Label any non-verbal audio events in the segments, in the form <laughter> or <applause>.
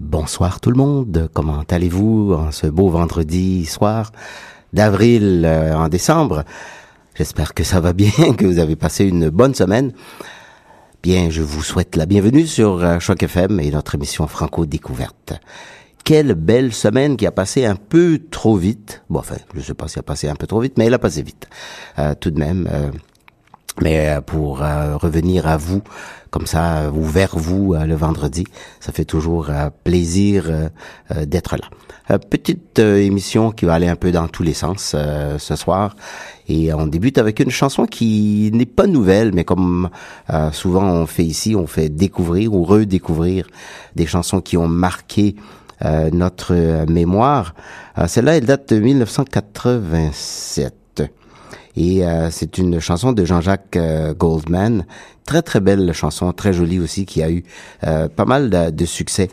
Bonsoir tout le monde, comment allez-vous en ce beau vendredi soir d'avril euh, en décembre? J'espère que ça va bien, <laughs> que vous avez passé une bonne semaine. Bien, je vous souhaite la bienvenue sur euh, Choc FM et notre émission Franco Découverte. Quelle belle semaine qui a passé un peu trop vite. Bon, enfin, je sais pas si elle a passé un peu trop vite, mais elle a passé vite. Euh, tout de même. Euh, mais euh, pour revenir à vous, comme ça, ou vers vous le vendredi, ça fait toujours plaisir d'être là. petite émission qui va aller un peu dans tous les sens ce soir. Et on débute avec une chanson qui n'est pas nouvelle, mais comme souvent on fait ici, on fait découvrir ou redécouvrir des chansons qui ont marqué euh, notre mémoire. Euh, celle-là, elle date de 1987. Et euh, c'est une chanson de Jean-Jacques Goldman, très très belle chanson, très jolie aussi, qui a eu pas mal de, succès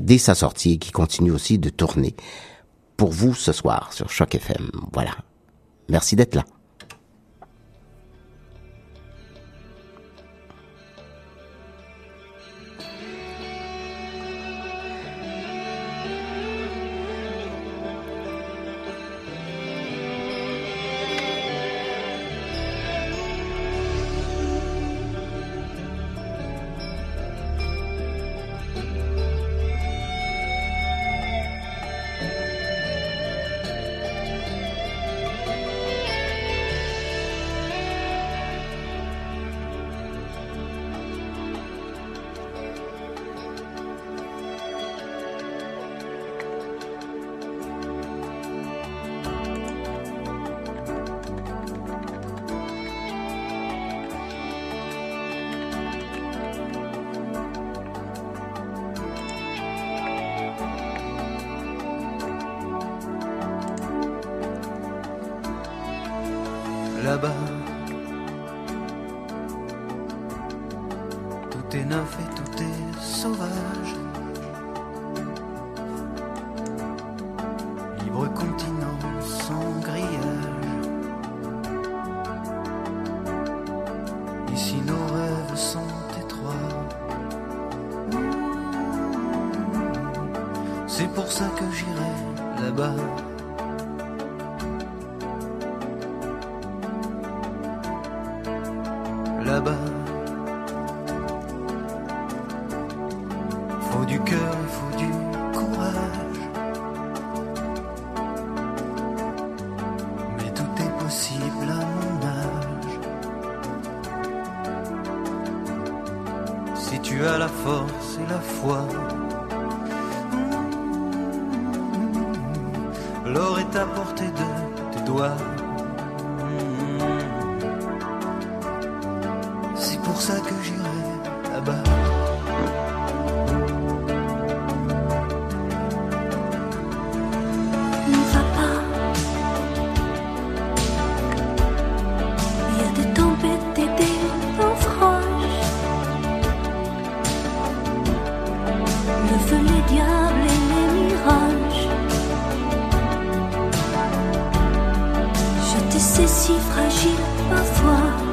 dès sa sortie et qui continue aussi de tourner. Pour vous ce soir sur Choc FM. Voilà. Merci d'être là. est à portée de tes doigts. Je reste là.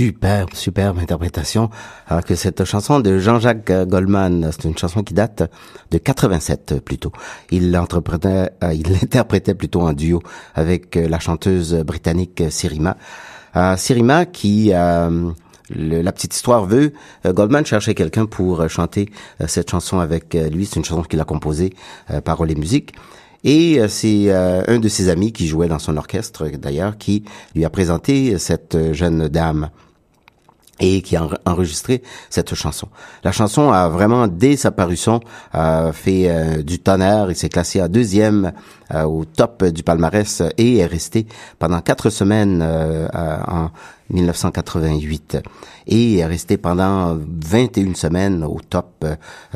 Superbe, superbe interprétation. Alors que cette chanson de Jean-Jacques Goldman, c'est une chanson qui date de 87 plutôt. Il l'interprétait, euh, il <laughs> l'interprétait plutôt en duo avec euh, la chanteuse britannique Sirima. Euh, Sirima qui la petite histoire veut, Goldman cherchait quelqu'un pour chanter cette chanson avec lui. C'est une chanson qu'il a composée, paroles et musique. Et c'est un de ses amis qui jouait dans son orchestre, d'ailleurs, qui lui a présenté cette jeune dame et qui a enregistré cette chanson. La chanson a vraiment, dès sa parution, fait euh, du tonnerre. Il s'est classé à deuxième euh, au top du palmarès et est resté pendant quatre semaines euh, en 1988 et est resté pendant 21 semaines au top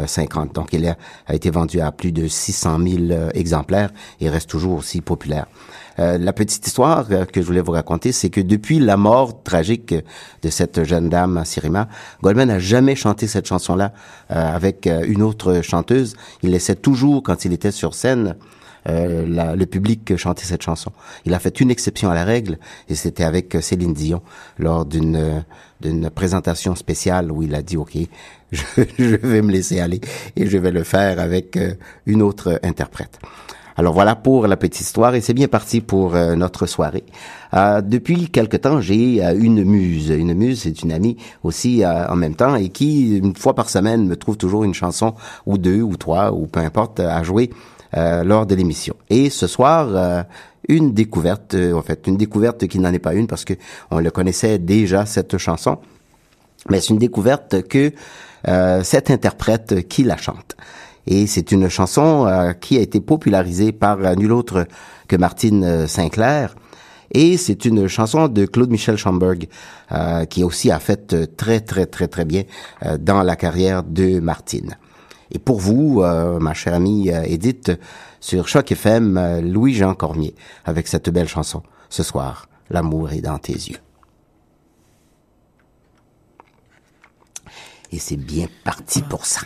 50. Donc il a, a, été vendu à plus de 600 000 exemplaires et reste toujours aussi populaire. Euh, la petite histoire euh, que je voulais vous raconter, c'est que depuis la mort tragique de cette jeune dame, Sirima, Goldman n'a jamais chanté cette chanson-là euh, avec une autre chanteuse. Il laissait toujours, quand il était sur scène, le public chanter cette chanson. Il a fait une exception à la règle et c'était avec Céline Dion lors d'une d'une présentation spéciale où il a dit OK, je, <laughs> je, vais me laisser aller et je vais le faire avec une autre interprète. Alors voilà pour la petite histoire et c'est bien parti pour euh, notre soirée. Euh, depuis quelque temps, j'ai euh, une muse. Une muse, c'est une amie aussi en même temps et qui, une fois par semaine, me trouve toujours une chanson ou deux ou trois ou peu importe à jouer lors de l'émission. Et ce soir, une découverte, en fait, une découverte qui n'en est pas une parce que on le connaissait déjà cette chanson, mais c'est une découverte que cette interprète qui la chante. Et c'est une chanson euh, qui a été popularisée par euh, nul autre que Martine euh, Sinclair. Et c'est une chanson de Claude Michel Schomburg qui aussi a fait très très très très bien dans la carrière de Martine. Et pour vous, ma chère amie Edith, sur Choc FM, Louis-Jean Cormier, avec cette belle chanson. Ce soir, l'amour est dans tes yeux. Et c'est bien parti pour ça.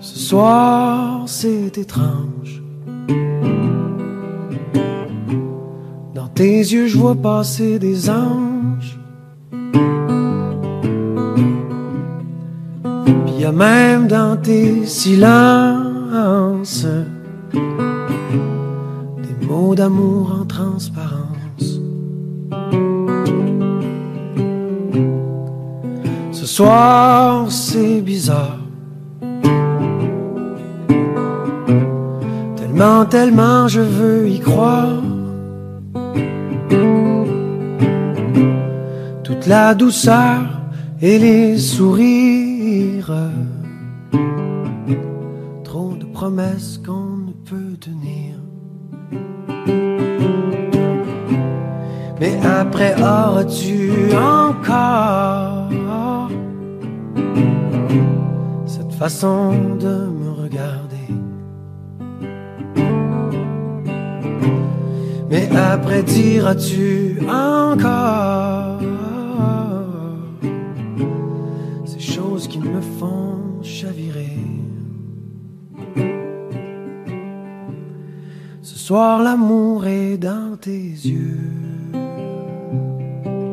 Ce soir, c'est étrange. Dans tes yeux, je vois passer des anges. Puis y a même dans tes silences d'amour en transparence. Ce soir, c'est bizarre. Tellement, tellement je veux y croire. Toute la douceur et les sourires. Trop de promesses qu'on après auras-tu encore cette façon de me regarder? Mais après diras-tu encore ces choses qui me font chavirer? Ce soir l'amour est dans tes yeux.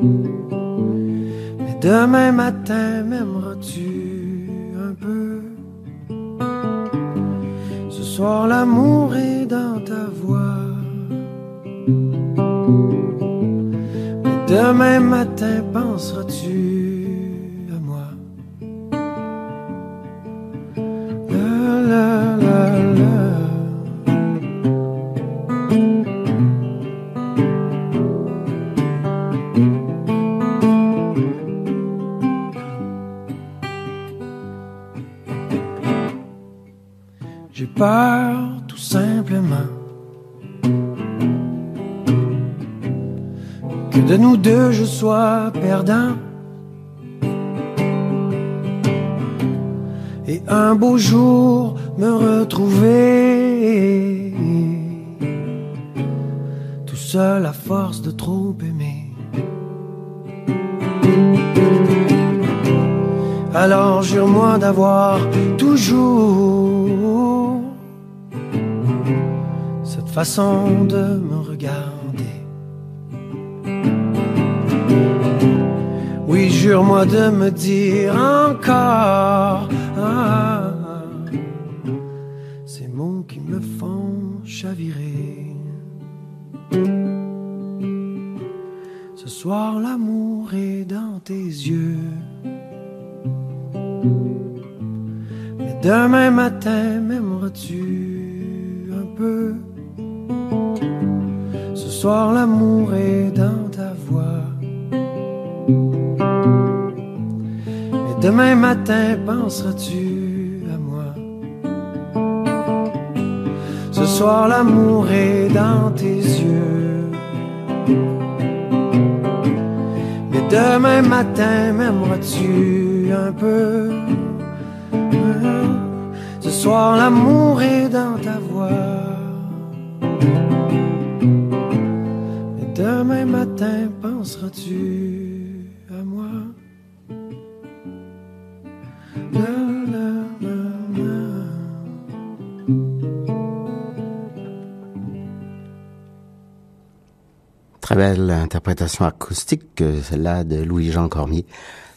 Mais demain matin m'aimeras-tu un peu? Ce soir l'amour est dans ta voix. Mais demain matin penseras-tu beau jour me retrouver tout seul à force de trop aimer. Alors jure-moi d'avoir toujours cette façon de me regarder. Oui, jure-moi de me dire encore ah, soir, l'amour est dans tes yeux. Mais demain matin, m'aimeras-tu un peu? Ce soir, l'amour est dans ta voix. Mais demain matin, penseras-tu à moi? Ce soir, l'amour est dans tes yeux. Demain matin, m'aimeras-tu un peu? Ce soir, l'amour est dans ta voix. Demain matin, penseras-tu Très belle interprétation acoustique, euh, celle-là de Louis-Jean Cormier.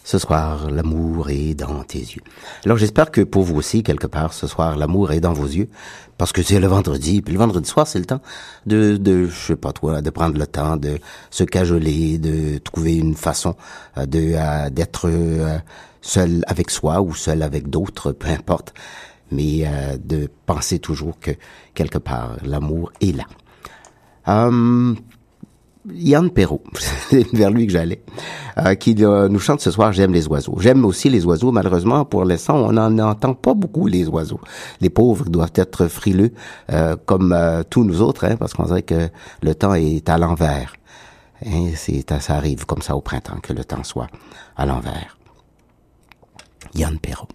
Ce soir, l'amour est dans tes yeux. Alors j'espère que pour vous aussi, quelque part, ce soir, l'amour est dans vos yeux, parce que c'est le vendredi, puis le vendredi soir, c'est le temps de, de, je sais pas toi, de prendre le temps de se cajoler, de trouver une façon euh, de d'être euh, seul avec soi ou seul avec d'autres, peu importe, mais de penser toujours que quelque part, l'amour est là. Hum, Yann Perrault, <laughs> c'est vers lui que j'allais, euh, qui euh, nous chante ce soir J'aime les oiseaux. J'aime aussi les oiseaux. Malheureusement, pour l'instant, on n'en entend pas beaucoup les oiseaux. Les pauvres doivent être frileux, euh, comme euh, tous nous autres, hein, parce qu'on dirait que le temps est à l'envers. Hein, c'est, ça arrive comme ça au printemps, que le temps soit à l'envers. Yann Perrault.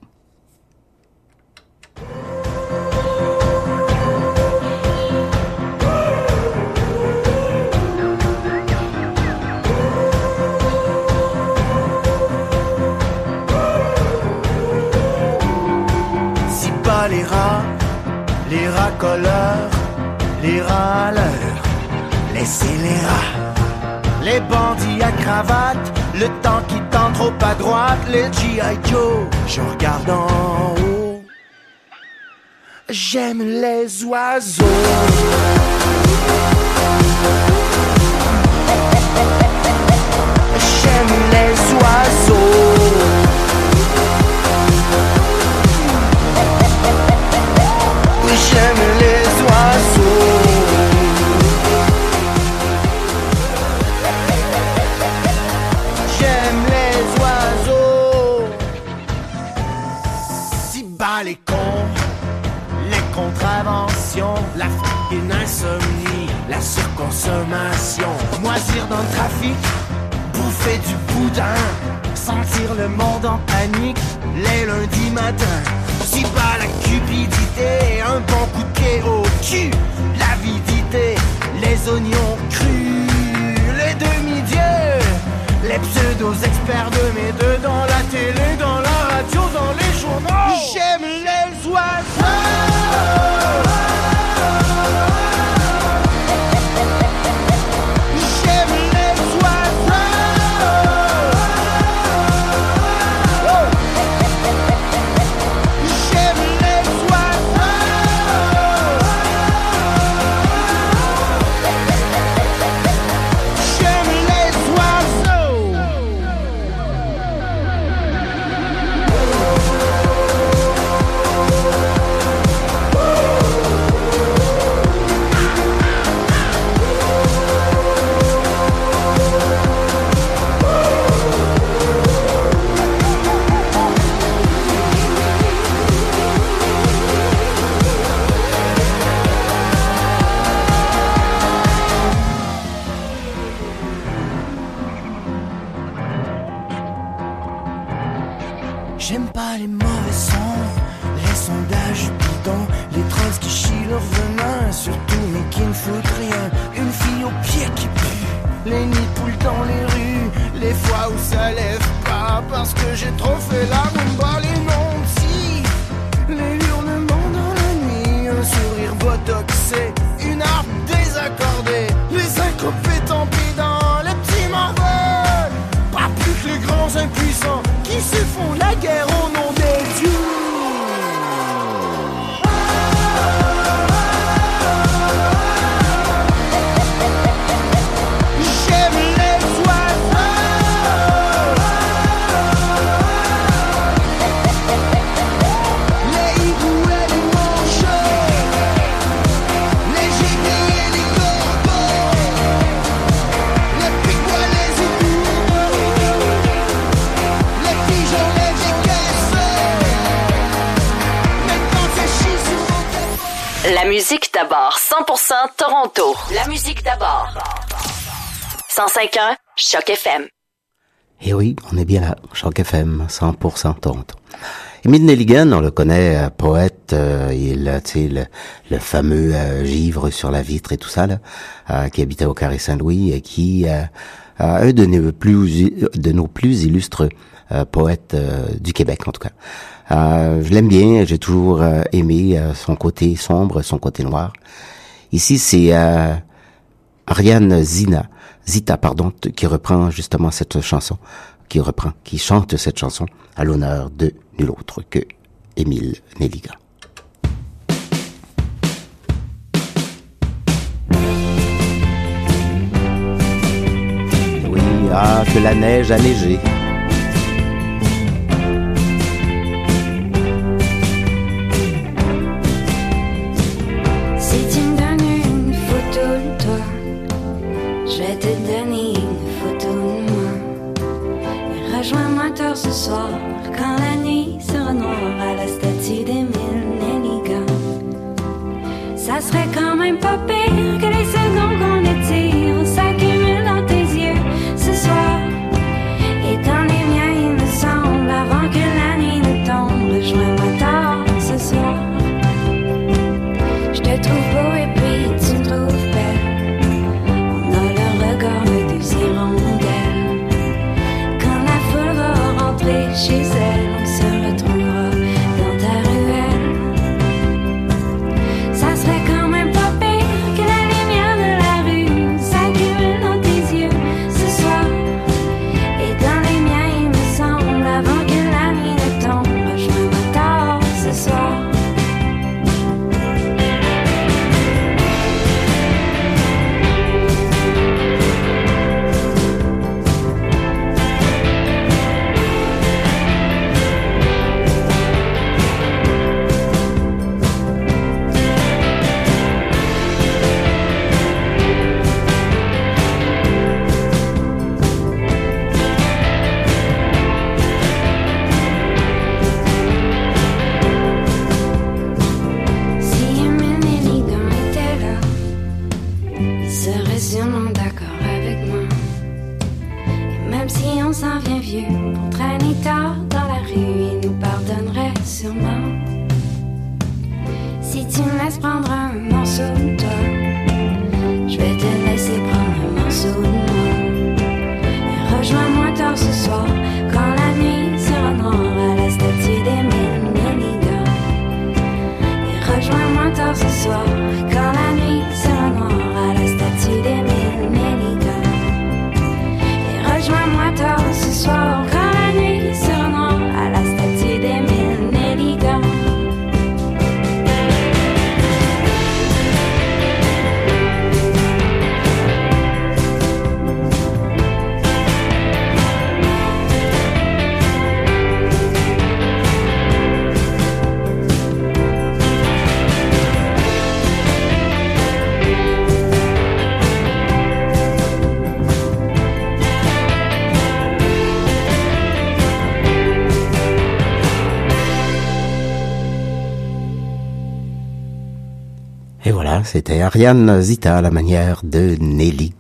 Les râleurs, les rats. Les bandits à cravate, le temps qui tend trop à droite, les G.I. Joe, je regarde en haut. J'aime les oiseaux. J'aime les oiseaux. J'aime les oiseaux. J'aime les oiseaux. Si bas les cons, les contraventions, la f***ing insomnie, la surconsommation, moisir dans le trafic, bouffer du boudin, sentir le monde en panique les lundis matins. Si pas la cupidité, un bon coup de pied au cul, l'avidité, les oignons crus, les demi-dieux, les pseudo-experts de mes deux dans la télé, dans la radio, dans les journaux. J'aime les oiseaux. 105.1 Choc FM. Et oui, on est bien là, Choc FM, 100% Toronto. Émile Nelligan, on le connaît, euh, poète, euh, il, le, le fameux euh, givre sur la vitre et tout ça, là, euh, qui habitait au Carré Saint-Louis et qui, euh, un de nos plus, de nos plus illustres euh, poètes du Québec, en tout cas. Je l'aime bien, j'ai toujours aimé son côté sombre, son côté noir. Ici, c'est Ariane Zina, Zita, pardon, qui reprend justement cette chanson, qui reprend, qui chante cette chanson à l'honneur de nul autre que Émile Nelligan. Oui, ah, que la neige a neigé. Ce soir, quand la nuit sera noire à la statue d'Emile Nelligan. Ça serait quand même pas pire que les c'était Ariane Zita à la manière de Nelly.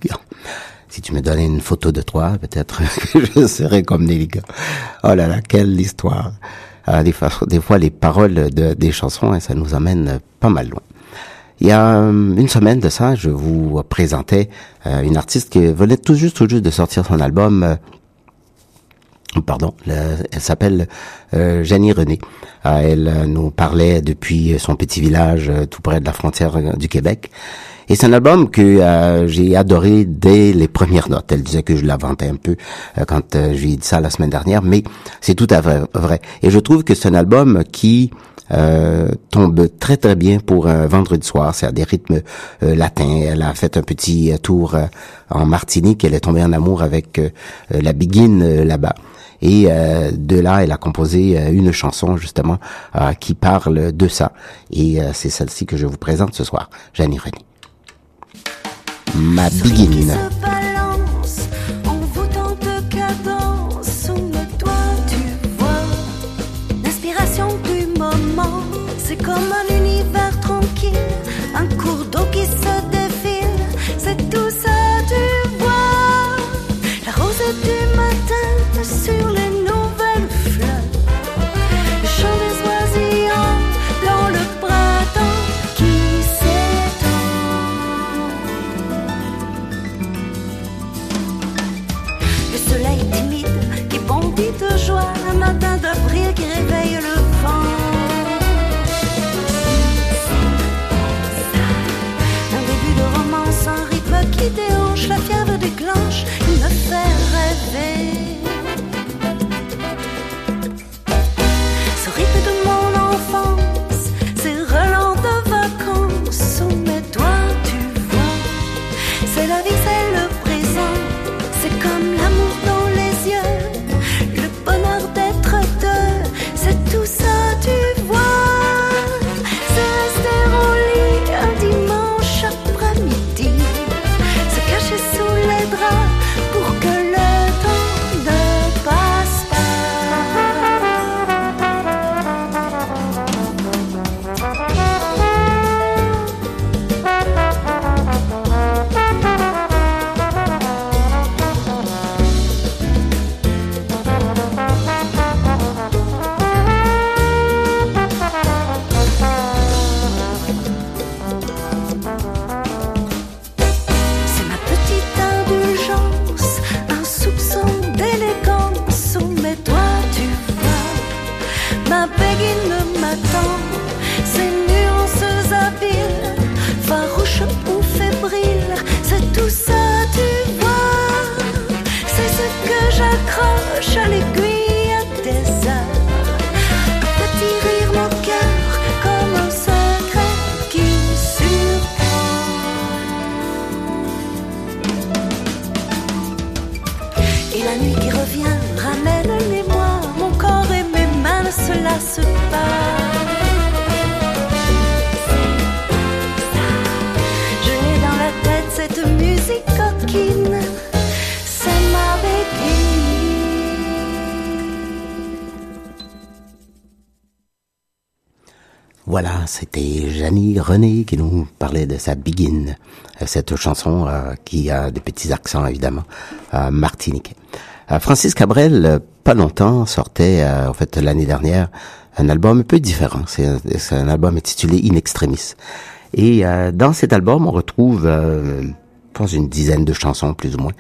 Si tu me donnais une photo de toi, peut-être <laughs> que je serais comme Nelly. Oh là là, quelle histoire. Ah, des, fois, les paroles de- des chansons, hein, ça nous amène pas mal loin. Il y a euh, une semaine de ça, je vous présentais euh, une artiste qui venait tout juste, tout juste de sortir son album euh, pardon, le- elle s'appelle euh, Janie René. Euh, elle euh, nous parlait depuis son petit village euh, tout près de la frontière euh, du Québec. Et c'est un album que j'ai adoré dès les premières notes. Elle disait que je la vantais un peu euh, quand euh, je lui ai dit ça la semaine dernière, mais c'est tout à fait vrai. Et je trouve que c'est un album qui tombe très très bien pour un vendredi soir. C'est à des rythmes latins. Elle a fait un petit tour en Martinique. Elle est tombée en amour avec la Biguine là-bas. Et euh, de là, elle a composé euh, une chanson justement euh, qui parle de ça. Et euh, c'est celle-ci que je vous présente ce soir, Janie René. Ma Biguine. René qui nous parlait de sa Begin, euh, cette chanson euh, qui a des petits accents évidemment euh, martiniquais. Euh, Francis Cabrel, euh, pas longtemps, sortait, euh, en fait, l'année dernière, un album un peu différent. C'est un, album intitulé In Extremis. Et dans cet album, on retrouve, pense, une dizaine de chansons, plus ou moins.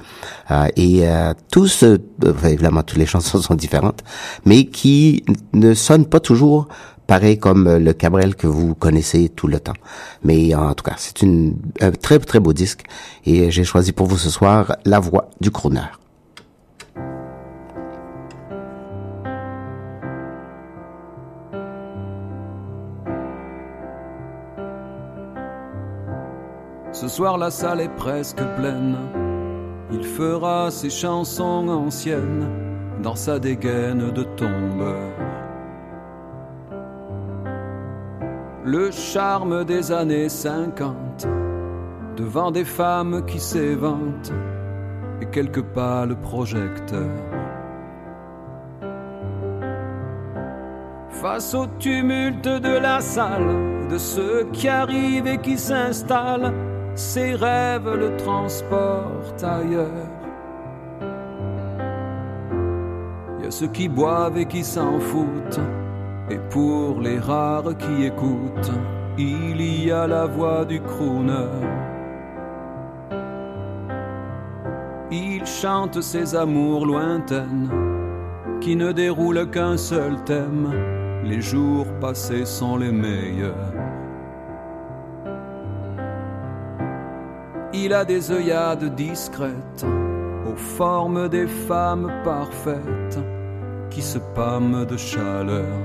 Euh, et euh, tous, euh, évidemment, toutes les <laughs> chansons sont différentes, mais qui ne sonnent pas toujours pareil comme euh, le Cabrel que vous connaissez tout le temps. Mais en tout cas, c'est une, un très, très beau disque. Et j'ai choisi pour vous ce soir La Voix du Crooner. Ce soir la salle est presque pleine. Il fera ses chansons anciennes dans sa dégaine de tombeur. Le charme des années 50 devant des femmes qui s'éventent et quelques pâles projecteurs. Face au tumulte de la salle, de ceux qui arrivent et qui s'installent, ses rêves le transportent ailleurs. Il y a ceux qui boivent et qui s'en foutent, et pour les rares qui écoutent, il y a la voix du crooner. Il chante ses amours lointaines, qui ne déroulent qu'un seul thème, les jours passés sont les meilleurs. Il a des œillades discrètes, aux formes des femmes parfaites, qui se pâment de chaleur.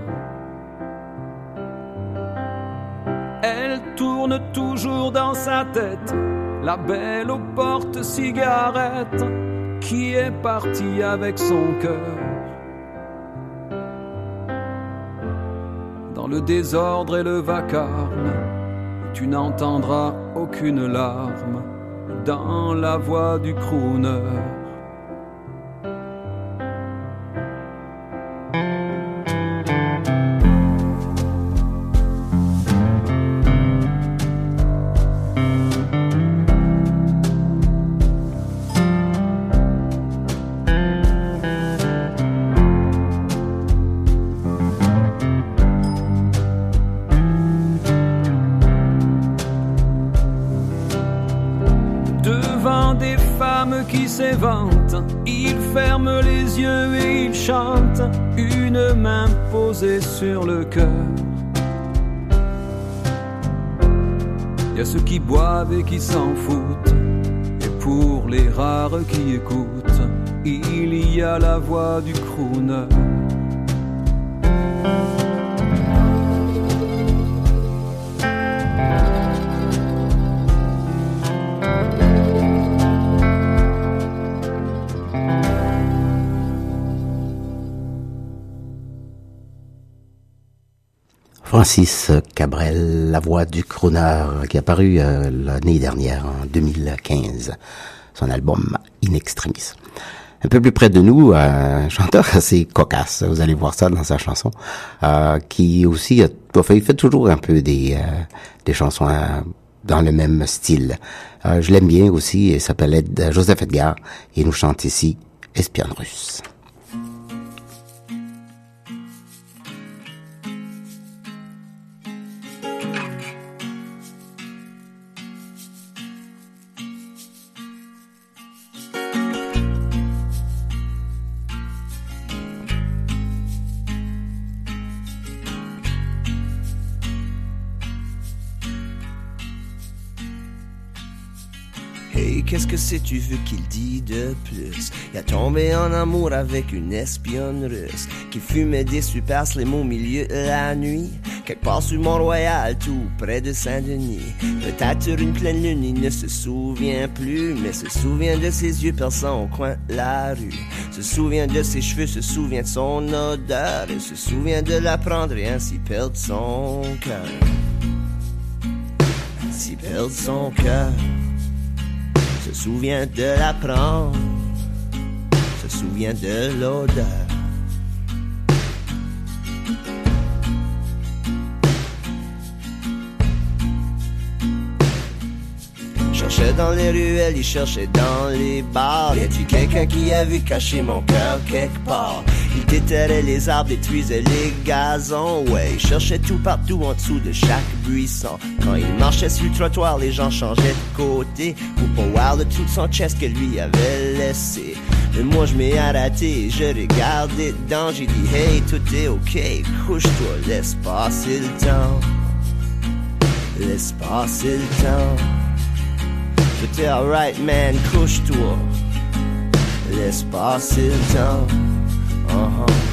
Elle tourne toujours dans sa tête, la belle aux portes cigarettes, qui est partie avec son cœur. Dans le désordre et le vacarme, tu n'entendras aucune larme dans la voix du crooner. Du. Francis Cabrel, la voix du crooner, qui est apparu euh, l'année dernière, en 2015, son album In Extremis. Un peu plus près de nous, un chanteur assez cocasse, vous allez voir ça dans sa chanson, euh, qui aussi, a, enfin, il fait toujours un peu des, euh, des chansons euh, dans le même style. Euh, je l'aime bien aussi, il s'appelle Joseph Edgar, et il nous chante ici Espionne russe. Que c'est tu veux qu'il dit de plus? Il a tombé en amour avec une espionne russe qui fumait des supersles au milieu de la nuit. Quelque part sur Mont-Royal, tout près de Saint-Denis. Peut-être sur une pleine lune, il ne se souvient plus, mais se souvient de ses yeux perçants au coin de la rue. Se souvient de ses cheveux, se souvient de son odeur, et se souvient de la prendre et ainsi perdre son cœur. Ainsi perdre son cœur se souvient de la prendre, se souvient de l'odeur. cherchait dans les ruelles, il cherchait dans les bars. Y a-tu quelqu'un qui a vu cacher mon cœur quelque part? Il déterrait les arbres, détruisait les gazons. Ouais, il cherchait tout partout en dessous de chaque buisson. Quand il marchait sur le trottoir, les gens changeaient de côté pour pas voir de tout son chest que lui avait laissé. Mais moi je m'ai arrêté, je regardais dedans, j'ai dit hey tout est ok, couche-toi, laisse passer le temps, laisse passer le temps. J'étais alright man, couche-toi, laisse passer le temps. Uh-huh.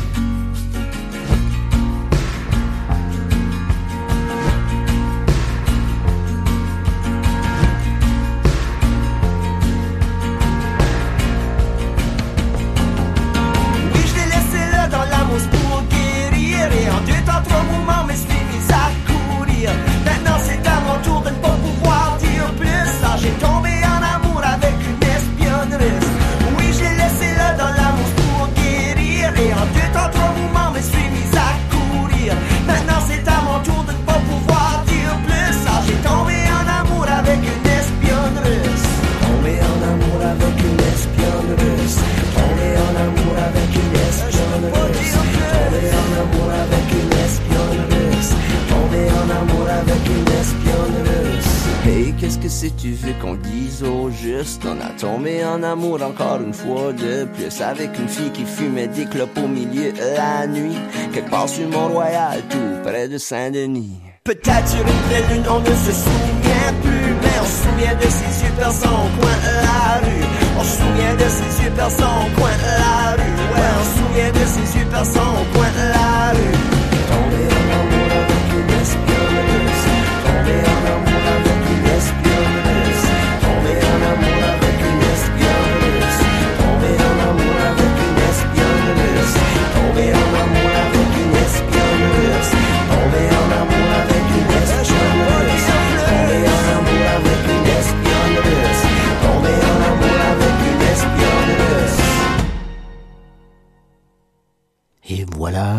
Encore une fois de plus avec une fille qui fumait des clopes au milieu de la nuit. Quelque part sur Mont-Royal, tout près de Saint-Denis. Peut-être sur une pleine lune, on ne se souvient plus, mais on se souvient de ses yeux perçants au coin de la rue. On se souvient de ses yeux perçants au coin de la rue. Ouais, on se souvient de ses yeux perçants au coin de la rue.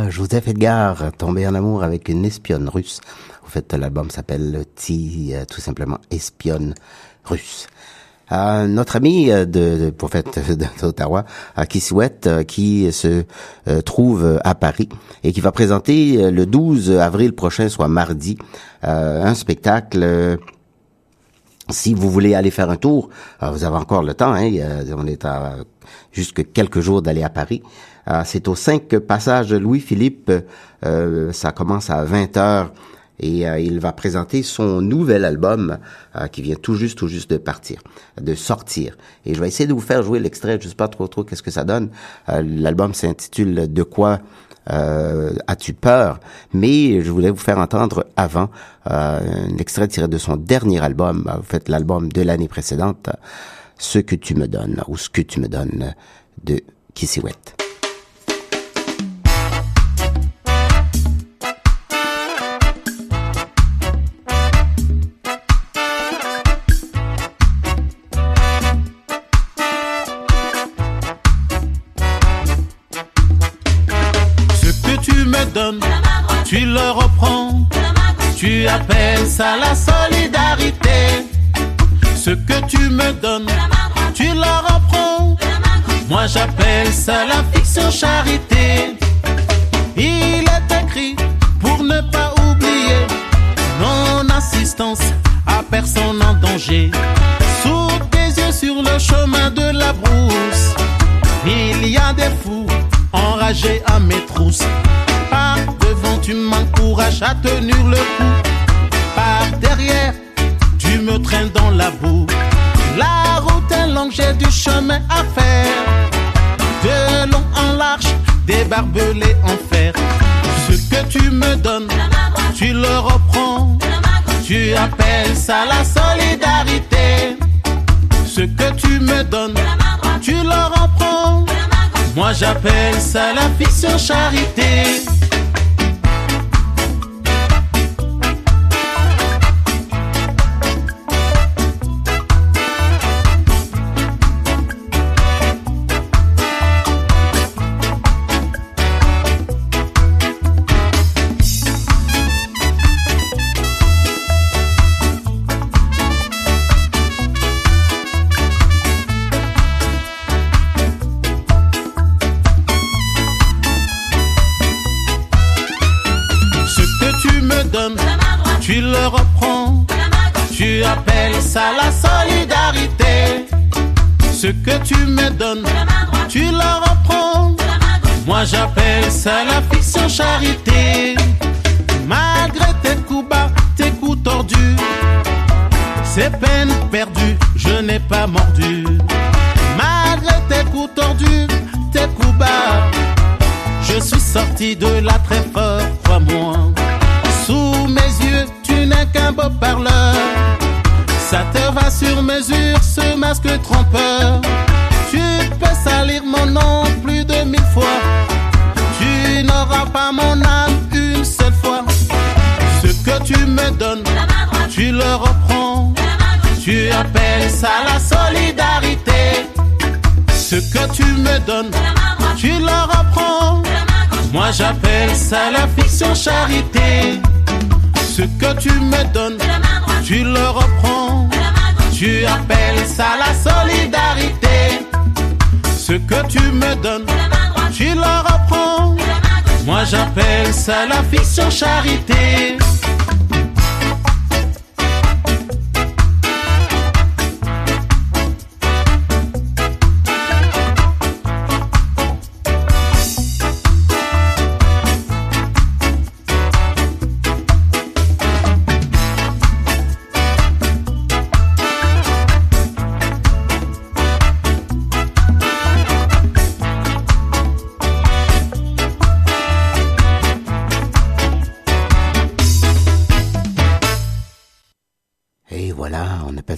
Joseph Edgar, tombé en amour avec une espionne russe. En fait, l'album s'appelle T, euh, tout simplement espionne russe. Euh, notre ami de, de fait <laughs> d'Ottawa, euh, qui souhaite, euh, qui se trouve à Paris et qui va présenter le 12 avril prochain, soit mardi, un spectacle. si vous voulez aller faire un tour, vous avez encore le temps. Hein, on est à jusque quelques jours d'aller à Paris. Euh, c'est au 5 passage Louis-Philippe. Euh, ça commence à 20 heures et euh, il va présenter son nouvel album euh, qui vient tout juste, tout juste de partir, de sortir. Et je vais essayer de vous faire jouer l'extrait. Je sais pas trop trop qu'est-ce que ça donne. L'album s'intitule De quoi as-tu peur? Mais je voulais vous faire entendre avant un extrait tiré de son dernier album, en fait l'album de l'année précédente, Ce que tu me donnes ou Ce que tu me donnes de Kissiwet. Ce appelles ça la solidarité. Ce que tu me donnes, tu le reprends. Moi j'appelle ça la fiction charité. Il est écrit pour ne pas oublier non-assistance à personne en danger. Sous tes yeux sur le chemin de la brousse, il y a des fous enragés à mes trousses. Par devant, tu m'encourages à tenir le coup. Derrière, tu me traînes dans la boue. La route est longue, j'ai du chemin à faire. De long en large, des barbelés en fer. Ce que tu me donnes, tu le reprends. Tu appelles ça la solidarité. Ce que tu me donnes, tu le reprends. Moi j'appelle ça la fiction charité. Tu le reprends. Moi j'appelle ça la fiction charité. Malgré tes coups bas, tes coups tordus, c'est peine perdue, je n'ai pas mordu. Malgré tes coups tordus, tes coups bas, je suis sorti de là très fort, crois-moi. Sous mes yeux, tu n'es qu'un beau parleur. Ça te va sur mesure, ce masque trompeur. Tu peux salir mon nom plus de mille fois. Tu n'auras pas mon âme une seule fois. Ce que tu me donnes, tu le reprends. Tu appelles ça la solidarité. Ce que tu me donnes, tu le reprends. Moi j'appelle ça la fiction charité. Ce que tu me donnes, tu le reprends. Tu appelles ça la solidarité. Ce que tu me donnes, tu le reprends. Moi j'appelle ça la fiction charité.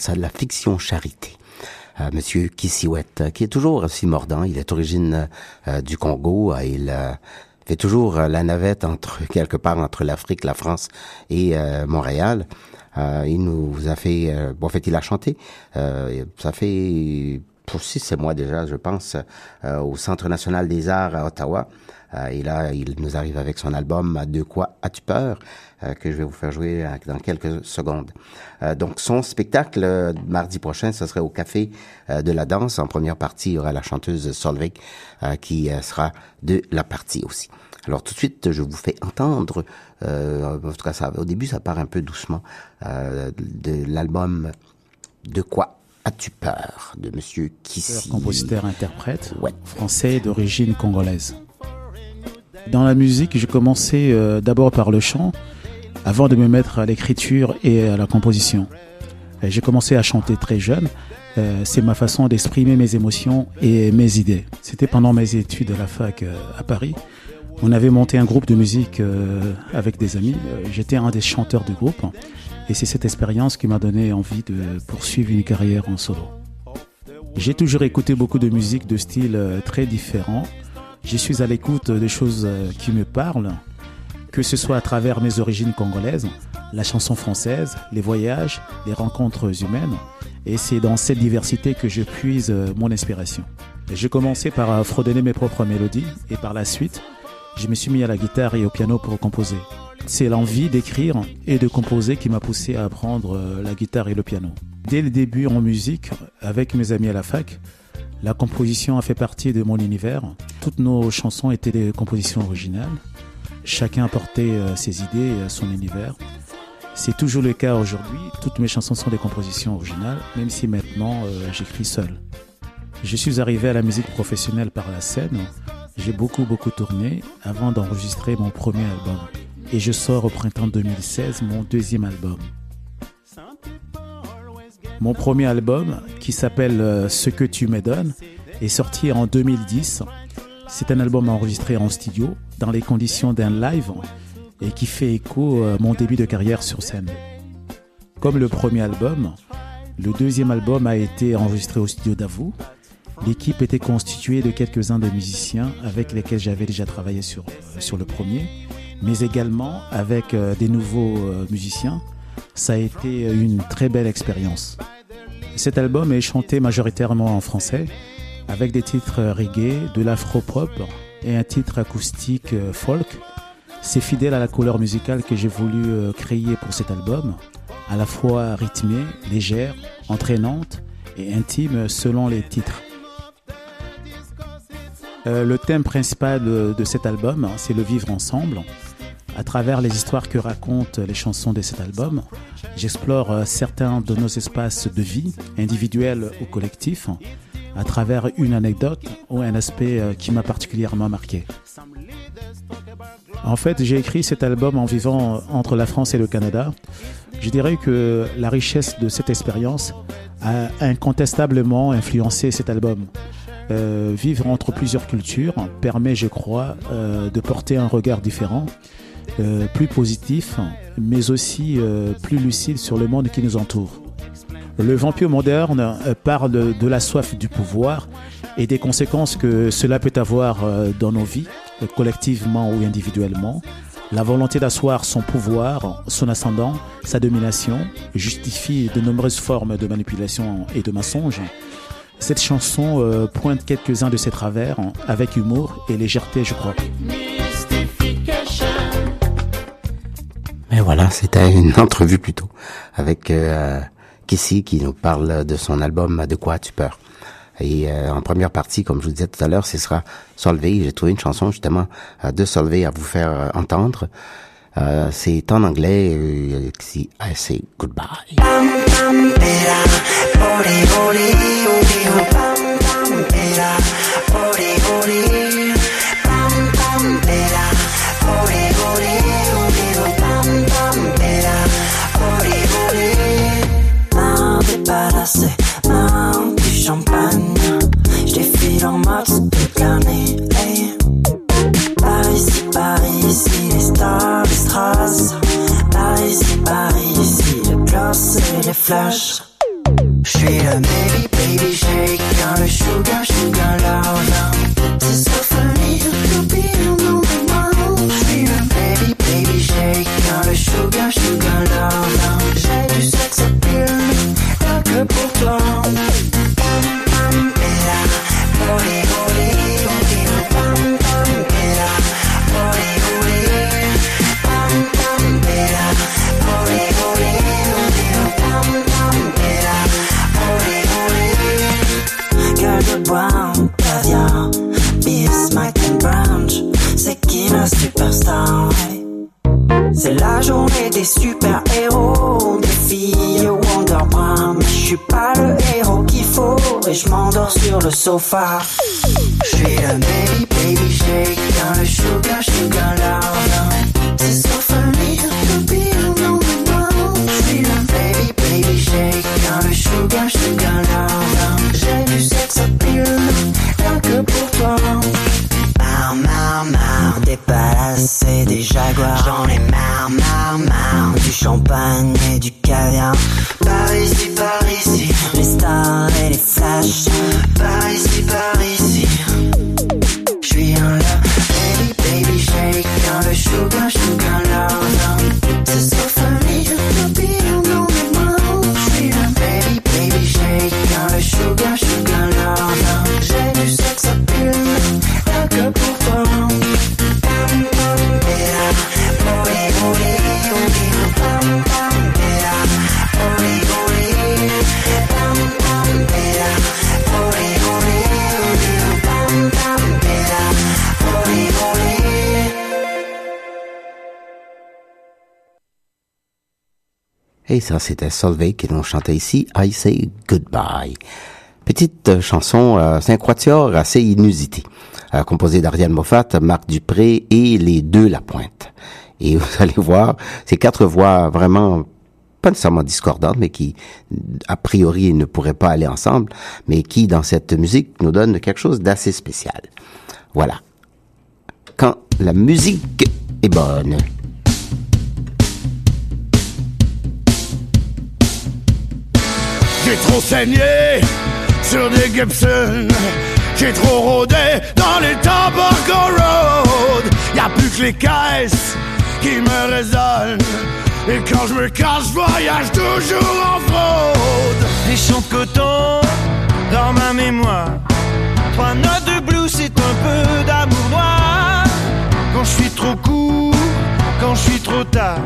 Ça de la fiction charité. Euh, Monsieur Kissiwet, euh, qui est toujours aussi mordant, il est d'origine euh, du Congo, euh, il fait toujours la navette entre <laughs> quelque part entre l'Afrique, la France et Montréal. Il nous a fait, bon, en fait, il a chanté. ça fait pour six, mois déjà, je pense, au Centre national des arts à Ottawa. Euh, et là, il nous arrive avec son album De quoi as-tu peur euh, que je vais vous faire jouer euh, dans quelques secondes. Donc, son spectacle mardi prochain, ce serait au Café de la Danse. En première partie, il y aura la chanteuse Solveig qui sera de la partie aussi. Alors tout de suite, je vous fais entendre, euh, en tout cas, ça, au début, ça part un peu doucement, euh, de l'album De quoi as-tu peur de Monsieur Kissi. compositeur-interprète français d'origine congolaise. Dans la musique, j'ai commencé euh, d'abord par le chant, avant de me mettre à l'écriture et à la composition. Et J'ai commencé à chanter très jeune. Euh, c'est ma façon d'exprimer mes émotions et mes idées. C'était pendant mes études à la fac euh, à Paris. On avait monté un groupe de musique euh, avec des amis. Euh, J'étais un des chanteurs du groupe. Et c'est cette expérience qui m'a donné envie de poursuivre une carrière en solo. J'ai toujours écouté beaucoup de musique de styles euh, très différents. Je suis à l'écoute des choses qui me parlent, que ce soit à travers mes origines congolaises, la chanson française, les voyages, les rencontres humaines. Et c'est dans cette diversité que je puise mon inspiration. J'ai commencé par euh, fredonner mes propres mélodies et par la suite, je me suis mis à la guitare et au piano pour composer. C'est l'envie d'écrire et de composer qui m'a poussé à apprendre euh, la guitare et le piano. Dès le début en musique, avec mes amis à la fac, la composition a fait partie de mon univers. Toutes nos chansons étaient des compositions originales. Chacun apportait euh, ses idées et euh, son univers. C'est toujours le cas aujourd'hui. Toutes mes chansons sont des compositions originales, même si maintenant euh, j'écris seul. Je suis arrivé à la musique professionnelle par la scène. J'ai beaucoup beaucoup tourné avant d'enregistrer mon premier album. Et je sors au printemps 2016 mon deuxième album. Mon premier album, qui s'appelle euh, Ce que tu me donnes, est sorti en 2010. C'est un album enregistré en studio, dans les conditions d'un live, et qui fait écho à mon début de carrière sur scène. Comme le premier album, le deuxième album a été enregistré au studio d'Avou. L'équipe était constituée de quelques-uns de musiciens avec lesquels j'avais déjà travaillé sur, euh, sur le premier, mais également avec euh, des nouveaux euh, musiciens. Ça a été une très belle expérience. Cet album est chanté majoritairement en français, avec des titres reggae, de l'afro-pop et un titre acoustique euh, folk. C'est fidèle à la couleur musicale que j'ai voulu euh, créer pour cet album, à la fois rythmée, légère, entraînante et intime selon les titres. Euh, le thème principal de, de cet album, hein, c'est le vivre ensemble. À travers les histoires que racontent les chansons de cet album, j'explore euh, certains de nos espaces de vie, individuels ou collectifs, à travers une anecdote ou un aspect euh, qui m'a particulièrement marqué. En fait, j'ai écrit cet album en vivant entre la France et le Canada. Je dirais que la richesse de cette expérience a incontestablement influencé cet album. Euh, vivre entre plusieurs cultures permet, je crois, euh, de porter un regard différent, euh, plus positif, mais aussi euh, plus lucide sur le monde qui nous entoure. Le vampire moderne euh, parle de la soif du pouvoir et des conséquences que cela peut avoir euh, dans nos vies, collectivement ou individuellement. La volonté d'asseoir son pouvoir, son ascendant, sa domination justifie de nombreuses formes de manipulation et de mensonge. Cette chanson pointe quelques-uns de ces travers hein, avec humour et légèreté, je crois. Mais voilà, c'était une entrevue plutôt avec euh, Kissy qui nous parle de son album De quoi as-tu peur Et euh, en première partie, comme je vous disais tout à l'heure, ce sera Solvay. J'ai trouvé une chanson justement euh, de Solvay à vous faire euh, entendre. Euh, c'est en anglais, euh, I say goodbye. Débarrassé, marre du champagne. Je défile en mode l'année. Hey. Par ici, par ici, les stars, les strass. Par ici, par ici, le gloss et les flashs. J'suis le baby, baby shake, le sugar, sugar love. C'est la journée des super-héros, je m'endors sur le sofa. Je suis le baby, baby shake, le sugar, sugar love. C'est so ça, c'était Solveig qui nous chantait ici I Say Goodbye. Petite euh, chanson, euh, c'est un assez inusité, euh, composé d'Ariane Moffat, Marc Dupré et les deux La Pointe. Et <laughs> vous allez voir, ces quatre voix vraiment pas nécessairement discordantes, mais qui, a priori, ne pourraient pas aller ensemble, mais qui, dans cette musique, nous donnent quelque chose d'assez spécial. Voilà. Quand la musique est bonne. J'ai trop saigné sur des Gibson. J'ai trop rôdé dans les Tobacco Road. Y a plus que les caisses qui me résonnent. Et quand je me casse, je voyage toujours en fraude. Des champs de coton dans ma mémoire. Trois notes de blues, c'est un peu d'amour noir. Quand je suis trop court, quand je suis trop tard,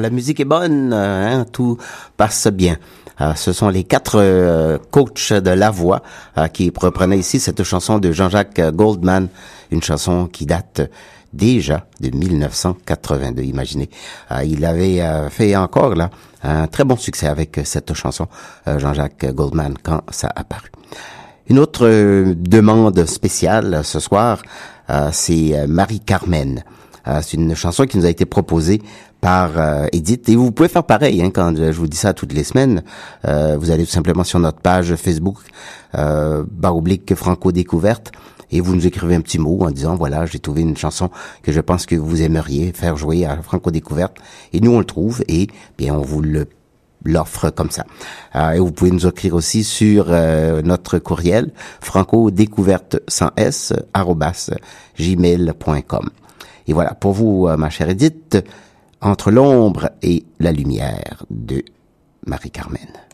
la musique est bonne, hein, tout passe bien. Euh, ce sont les quatre euh, coachs de la voix euh, qui reprenaient ici cette chanson de Jean-Jacques Goldman, une chanson qui date déjà de 1982. Imaginez, il avait fait encore là un très bon succès avec cette chanson, Jean-Jacques Goldman, quand ça a apparu. Une autre demande spéciale ce soir, c'est Marie-Carmen. Euh, c'est une chanson qui nous a été proposée par euh, Edith. Et vous pouvez faire pareil hein, quand je vous dis ça toutes les semaines. Euh, vous allez tout simplement sur notre page Facebook, euh, barre oblique Franco Découverte, et vous nous écrivez un petit mot en disant, voilà, j'ai trouvé une chanson que je pense que vous aimeriez faire jouer à Franco Découverte. Et nous, on le trouve et bien on vous le l'offre comme ça. Euh, et vous pouvez nous écrire aussi sur euh, notre courriel franco découverte sans s gmail.com. Et voilà pour vous, euh, ma chère Edith, entre l'ombre et la lumière de Marie-Carmen.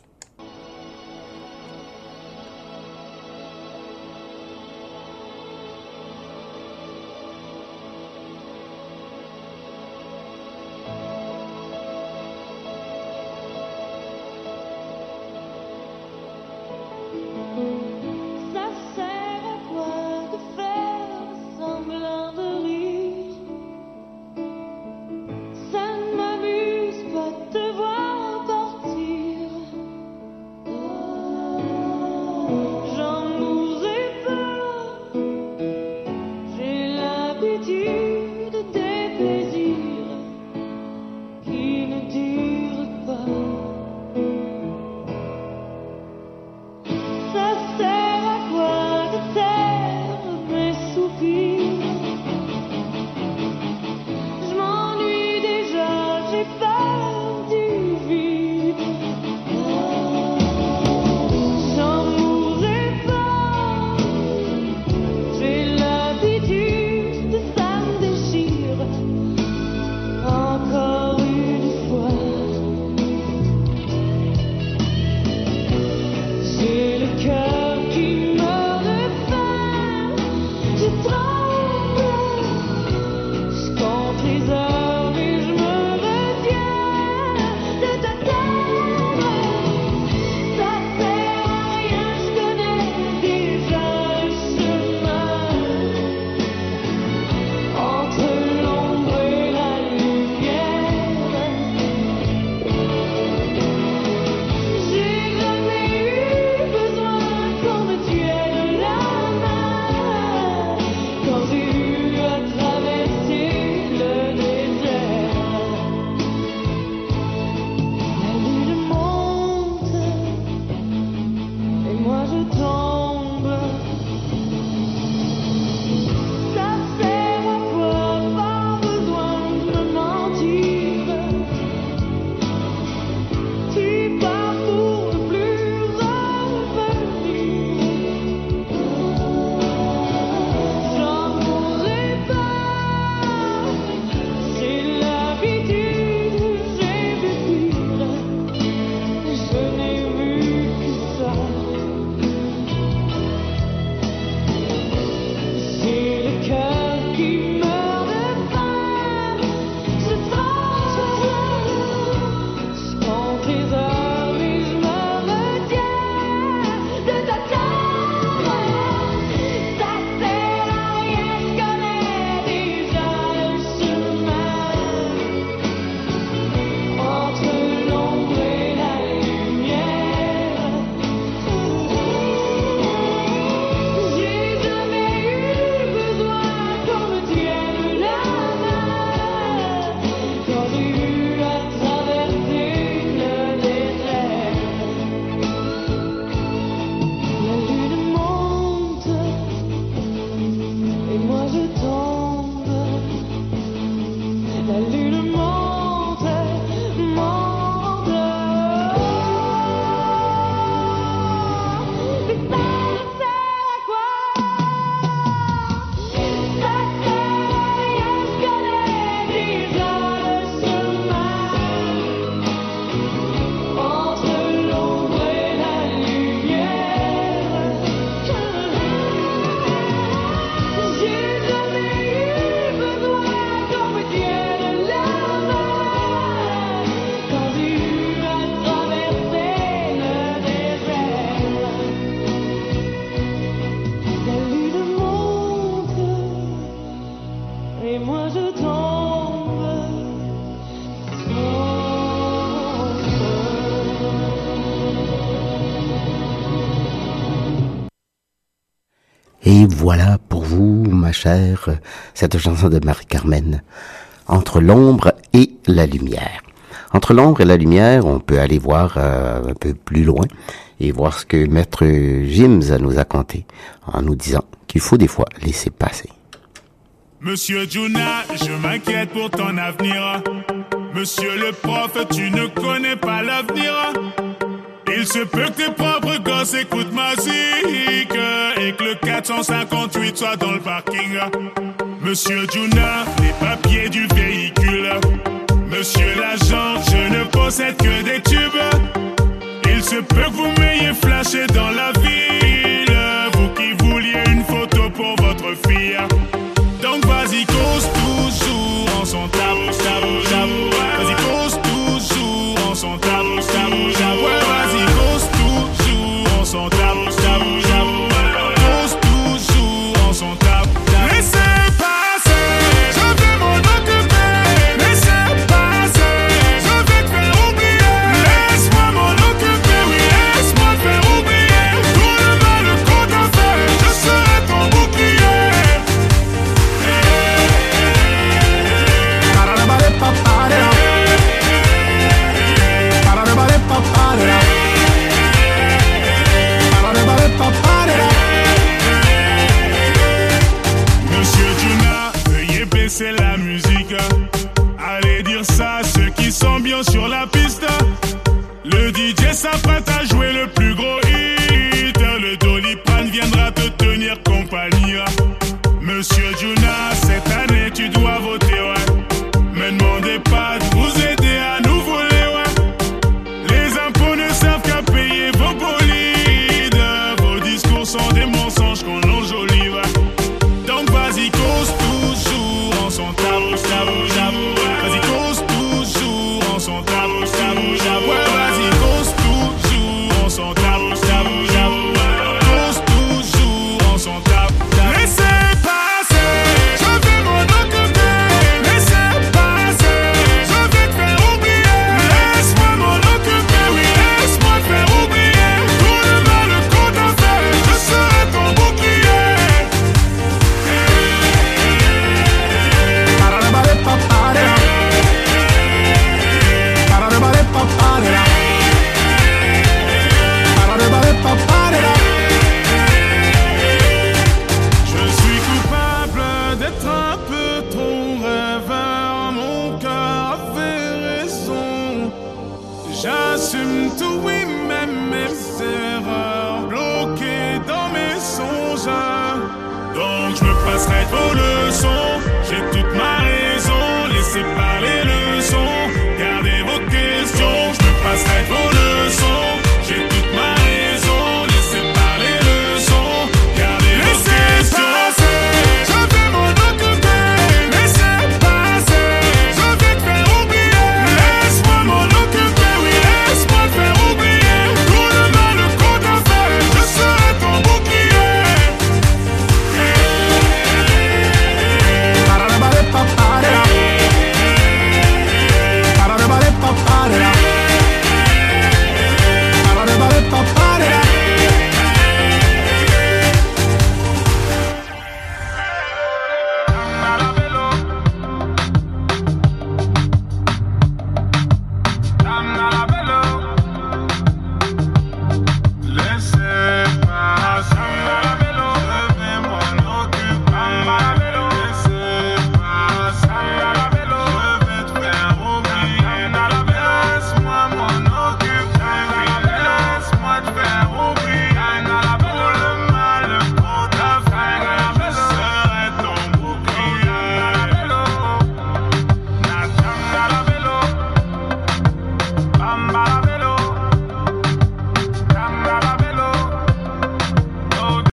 Voilà pour vous, ma chère, cette chanson de Marie-Carmen. Entre l'ombre et la lumière. Entre l'ombre et la lumière, on peut aller voir euh, un peu plus loin et voir ce que Maître Gims nous a conté en nous disant qu'il faut des fois laisser passer. Monsieur Juna, je m'inquiète pour ton avenir. Monsieur le prof, tu ne connais pas l'avenir. Il se peut que tes propres gosses écoutent ma zik et que le 458 soit dans le parking. Monsieur Juna, les papiers du véhicule. Monsieur l'agent, je ne possède que des tubes. Il se peut que vous m'ayez flashé dans la vie.